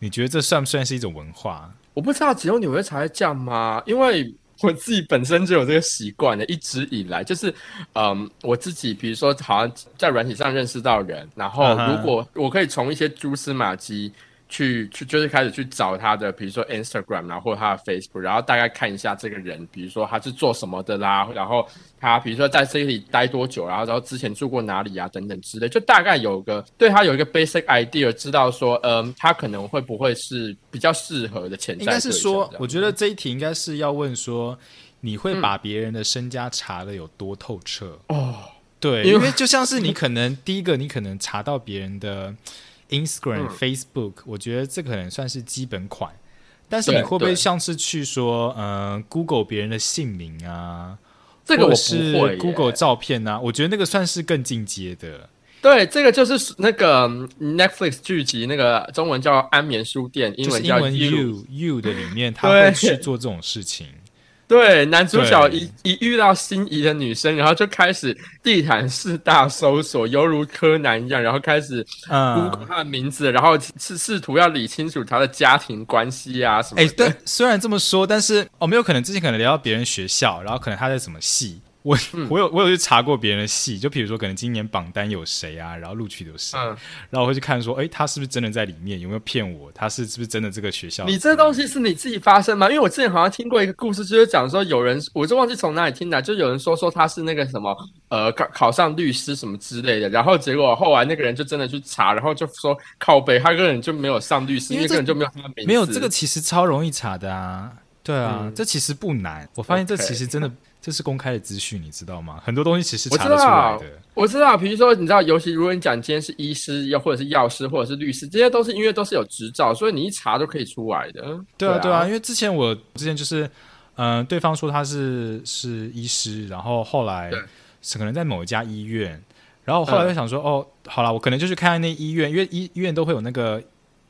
你觉得这算不算是一种文化？我不知道只有纽约才会这样吗？因为我自己本身就有这个习惯的，一直以来就是，嗯，我自己比如说好像在软体上认识到人，然后如果我可以从一些蛛丝马迹。去去就是开始去找他的，比如说 Instagram 然后或者他的 Facebook，然后大概看一下这个人，比如说他是做什么的啦，然后他比如说在这里待多久，然后然后之前住过哪里啊等等之类，就大概有个对他有一个 basic idea，知道说，嗯，他可能会不会是比较适合的潜在应该是说我觉得这一题应该是要问说，你会把别人的身家查的有多透彻？哦，对，因为就像是你可能第一个，你可能查到别人的 Instagram、嗯 Facebook，我觉得这可能算是基本款。但是你对会不会像是去说，呃，Google 别人的姓名啊，这个我是会 Google 照片啊？我觉得那个算是更进阶的。对，这个就是那个嗯 Netflix 剧集，那个中文叫《安眠书店》，英文叫 You。you 的里面，他对会去做这种事情。对，男主角一一遇到心仪的女生，然后就开始地毯式大搜索，犹如柯南一样，然后开始嗯，她的名字，然后试试图要理清楚她的家庭关系啊什么哎、的。但虽然这么说，但是哦，没有可能之前可能聊到别人学校，然后可能他在什么系，我、嗯我有我有去查过别人的戏，就比如说可能今年榜单有谁啊，然后录取的有谁，嗯，然后我会去看说，哎、他是不是真的在里面，有没有骗我？他是是不是真的这个学校？你这东西是你自己发生吗？因为我之前好像听过一个故事，就是讲说有人，我就忘记从哪里听的，就有人说说他是那个什么呃考考上律师什么之类的，然后结果后来那个人就真的去查，然后就说靠北，他个人就没有上律师，因为这因为根本就没有他的名字。没有这个其实超容易查的啊，对啊，嗯这其实不难。我发现这其实真的这是公开的资讯，你知道吗？很多东西其实查得出来的。，我知道，比如说你知道，尤其如果你讲今天是医师，又或者是药师，或者是律师，这些都是因为都是有执照，所以你一查就可以出来的。对啊，对啊，啊，因为之前我之前就是，嗯、对方说他是是医师，然后后来是可能在某一家医院，然后后来嗯就想说，哦，好了，我可能就去看看那医院，因为医医院都会有那个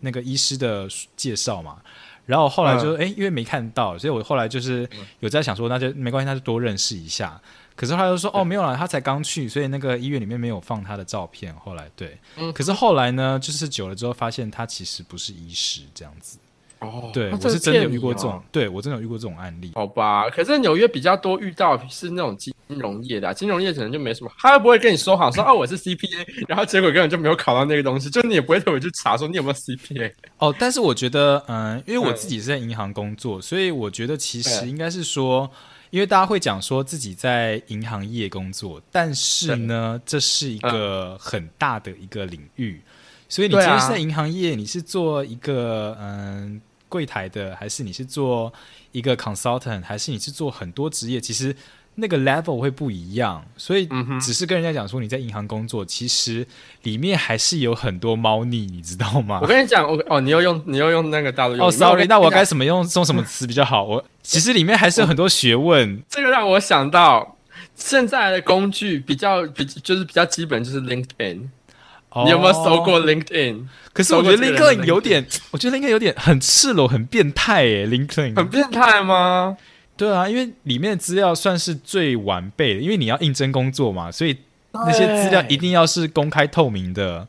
那个医师的介绍嘛。然后后来就哎、诶因为没看到，所以我后来就是嗯有在想说，那就没关系，那就多认识一下。可是后来又说，哦，没有啦，他才刚去，所以那个医院里面没有放他的照片。后来对，嗯可是后来呢，就是久了之后发现他其实不是医师这样子。哦，对，我是真的有遇过这种哦，对我真的有遇过这种案例。好吧，可是纽约比较多遇到是那种金融业的啊、金融业可能就没什么，他又不会跟你说好说 哦我是 CPA，然后结果根本就没有考到那个东西，就你也不会特别去查说你有没有 CPA。哦，但是我觉得，嗯，因为我嗯。自己是在银行工作，所以我觉得其实应该是说，因为大家会讲说自己在银行业工作，但是呢，这是一个很大的一个领域，所以你今对啊。天是在银行业，你是做一个嗯柜台的，还是你是做一个 consultant，还是你是做很多职业，其实那个 level 会不一样，所以只是跟人家讲说你在银行工作，其实里面还是有很多猫腻，你知道吗我？跟你讲，我哦，你又用你又用那个大陆哦，sorry，那我该该怎么用用什么词比较好？我其实里面还是有很多学问。这个让我想到现在的工具比较比就是比较基本，就是 LinkedIn。你有没有搜过哦？LinkedIn？可是我觉得 LinkedIn 有点，我觉得 LinkedIn 有点很赤裸、很变态耶。LinkedIn 很变态吗？对啊，因为里面的资料算是最完备的，因为你要应征工作嘛，所以那些资料一定要是公开透明的。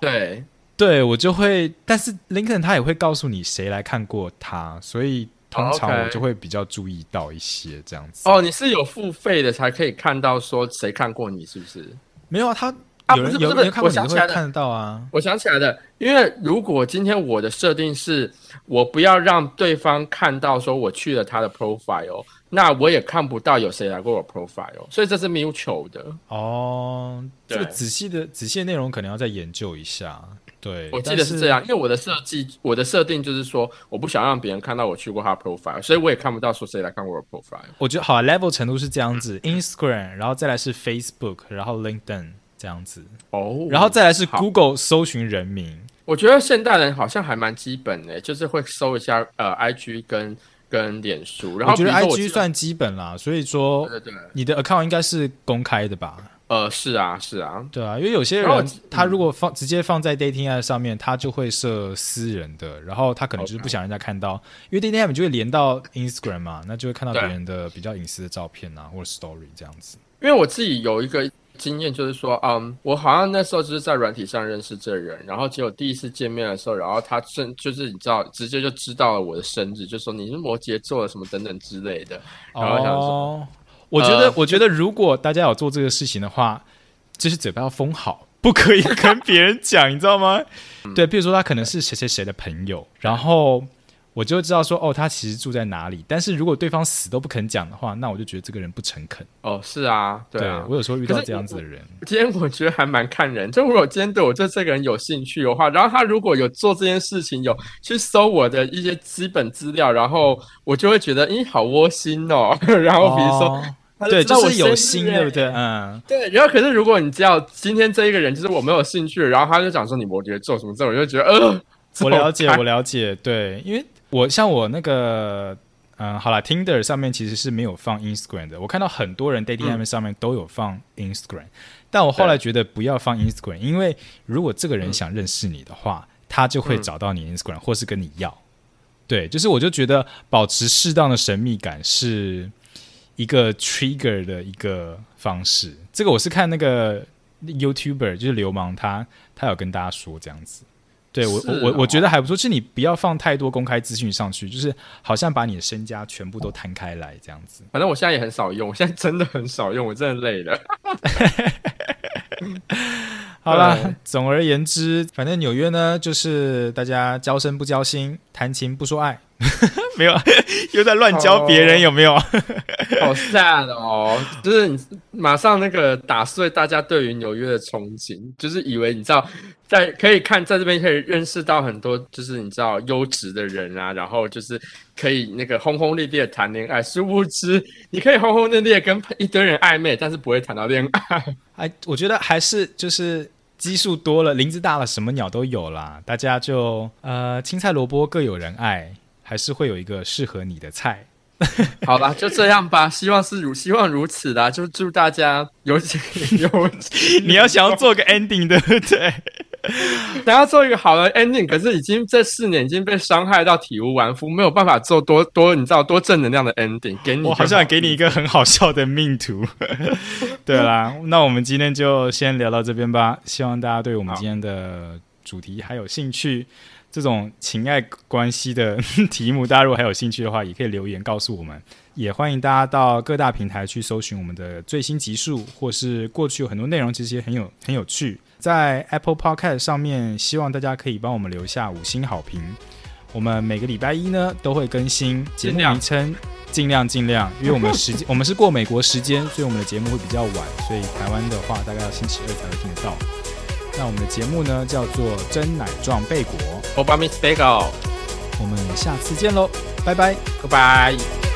对，对我就会，但是 LinkedIn 他也会告诉你谁来看过他，所以通常我就会比较注意到一些这样子。哦，你是有付费的才可以看到说谁看过你，是不是？没有啊，他啊不是不是有人看我想起来了都会看得到啊。我想起来的，因为如果今天我的设定是我不要让对方看到说我去了他的 profile，那我也看不到有谁来过我 profile，所以这是 mutual 的。哦，这个对仔细的仔细的内容可能要再研究一下。对，我记得是这样，因为我的设计，我的设定就是说，我不想让别人看到我去过他 profile，所以我也看不到说谁来看过我的 profile。我觉得好、啊、，level 程度是这样子，Instagram，然后再来是 Facebook，然后 LinkedIn 这样子，哦。然后再来是 Google 搜寻人名。我觉得现代人好像还蛮基本的，就是会搜一下呃 IG 跟跟脸书，然后我觉得 IG 算基本啦，所以说你的 account 应该是公开的吧？呃是啊是啊，对啊，因为有些人他如果放直接放在 dating app 上面，他就会设私人的，然后他可能就是不想人家看到，因为 dating app 就会连到 Instagram 嘛，那就会看到别人的比较隐私的照片啊，或者 story 这样子。因为我自己有一个经验，就是说，嗯，我好像那时候就是在软体上认识这人，然后结果第一次见面的时候，然后他真就是你知道，直接就知道了我的生日，就说你是摩羯座的什么等等之类的。然后想说哦，我觉得，呃我觉得如果大家有做这个事情的话，就是嘴巴要封好，不可以跟别人讲，你知道吗？嗯对，比如说他可能是谁谁谁的朋友，然后我就知道说，哦，他其实住在哪里。但是如果对方死都不肯讲的话，那我就觉得这个人不诚恳。哦，是啊，对啊。我有时候遇到这样子的人，今天我觉得还蛮看人，就如果今天对我对这个人有兴趣的话，然后他如果有做这件事情，有去搜我的一些基本资料，然后我就会觉得，咦，好窝心哦。然后比如说，哦对，就是有心，欸对不对？嗯，对，然后可是如果你知道今天这一个人就是我没有兴趣，然后他就讲说你摩羯座什么之后，我就觉得呃，我了解，我了解，对，因为我像我那个，嗯，好了，Tinder 上面其实是没有放 Instagram 的，我看到很多人 dating 上面都有放 Instagram，、但我后来觉得不要放 Instagram，因为如果这个人想认识你的话，他就会嗯。找到你 Instagram、或是跟你要，对，就是我就觉得保持适当的神秘感是一个 trigger 的一个方式，这个我是看那个 YouTuber 就是流氓他他有跟大家说这样子。对我是我我觉得还不错，就是你不要放太多公开资讯上去，就是好像把你的身家全部都摊开来这样子。反正我现在也很少用，我现在真的很少用，我真的累了。好啦对，总而言之，反正纽约呢，就是大家交身不交心，谈情不说爱，没有，又在乱教别人，哦有没有？好 sad 哦，就是你马上那个打碎大家对于纽约的憧憬，就是以为你知道，在可以看在这边可以认识到很多，就是你知道优质的人啊，然后就是可以那个轰轰烈烈地谈恋爱，殊不知你可以轰轰烈烈跟一堆人暧昧，但是不会谈到恋爱。哎，我觉得还是就是基数多了，林子大了，什么鸟都有啦。大家就呃，青菜萝卜各有人爱，还是会有一个适合你的菜。好吧，就这样吧，希望是如希望如此啦，就祝大家有情 有情。你要想要做个 ending，对不对？想要做一个好的 ending，可是已经这四年已经被伤害到体无完肤，没有办法做多多你知道多正能量的 ending。给你，我好像给你一个很好笑的命图。对啦，那我们今天就先聊到这边吧。希望大家对我们今天的主题还有兴趣。这种情爱关系的 题目，大家如果还有兴趣的话，也可以留言告诉我们。也欢迎大家到各大平台去搜寻我们的最新集数，或是过去有很多内容，其实也很有很有趣。在 Apple Podcast 上面，希望大家可以帮我们留下五星好评。我们每个礼拜一呢都会更新节目名称，尽量尽量，因为我们时间 我们是过美国时间，所以我们的节目会比较晚，所以台湾的话大概要星期二才会听得到。那我们的节目呢叫做《真奶撞贝果》，Obama Bagel，我们下次见喽，拜拜。Goodbye。